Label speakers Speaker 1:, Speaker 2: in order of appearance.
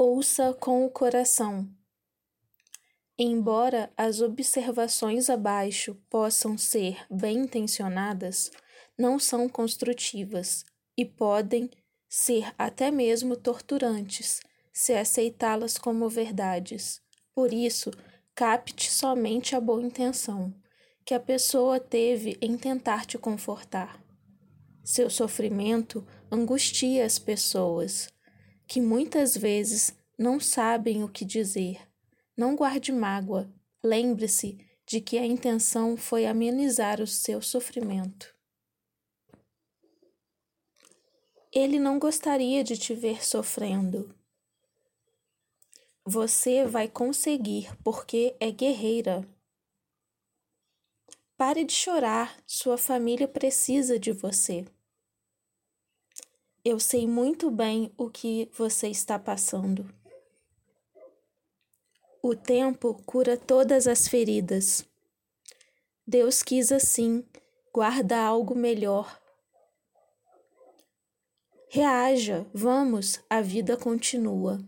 Speaker 1: Ouça com o coração. Embora as observações abaixo possam ser bem intencionadas, não são construtivas e podem ser até mesmo torturantes se aceitá-las como verdades. Por isso, capte somente a boa intenção que a pessoa teve em tentar te confortar. Seu sofrimento angustia as pessoas que muitas vezes não sabem o que dizer. Não guarde mágoa. Lembre-se de que a intenção foi amenizar o seu sofrimento. Ele não gostaria de te ver sofrendo. Você vai conseguir porque é guerreira. Pare de chorar, sua família precisa de você. Eu sei muito bem o que você está passando. O tempo cura todas as feridas. Deus quis assim, guarda algo melhor. Reaja, vamos, a vida continua.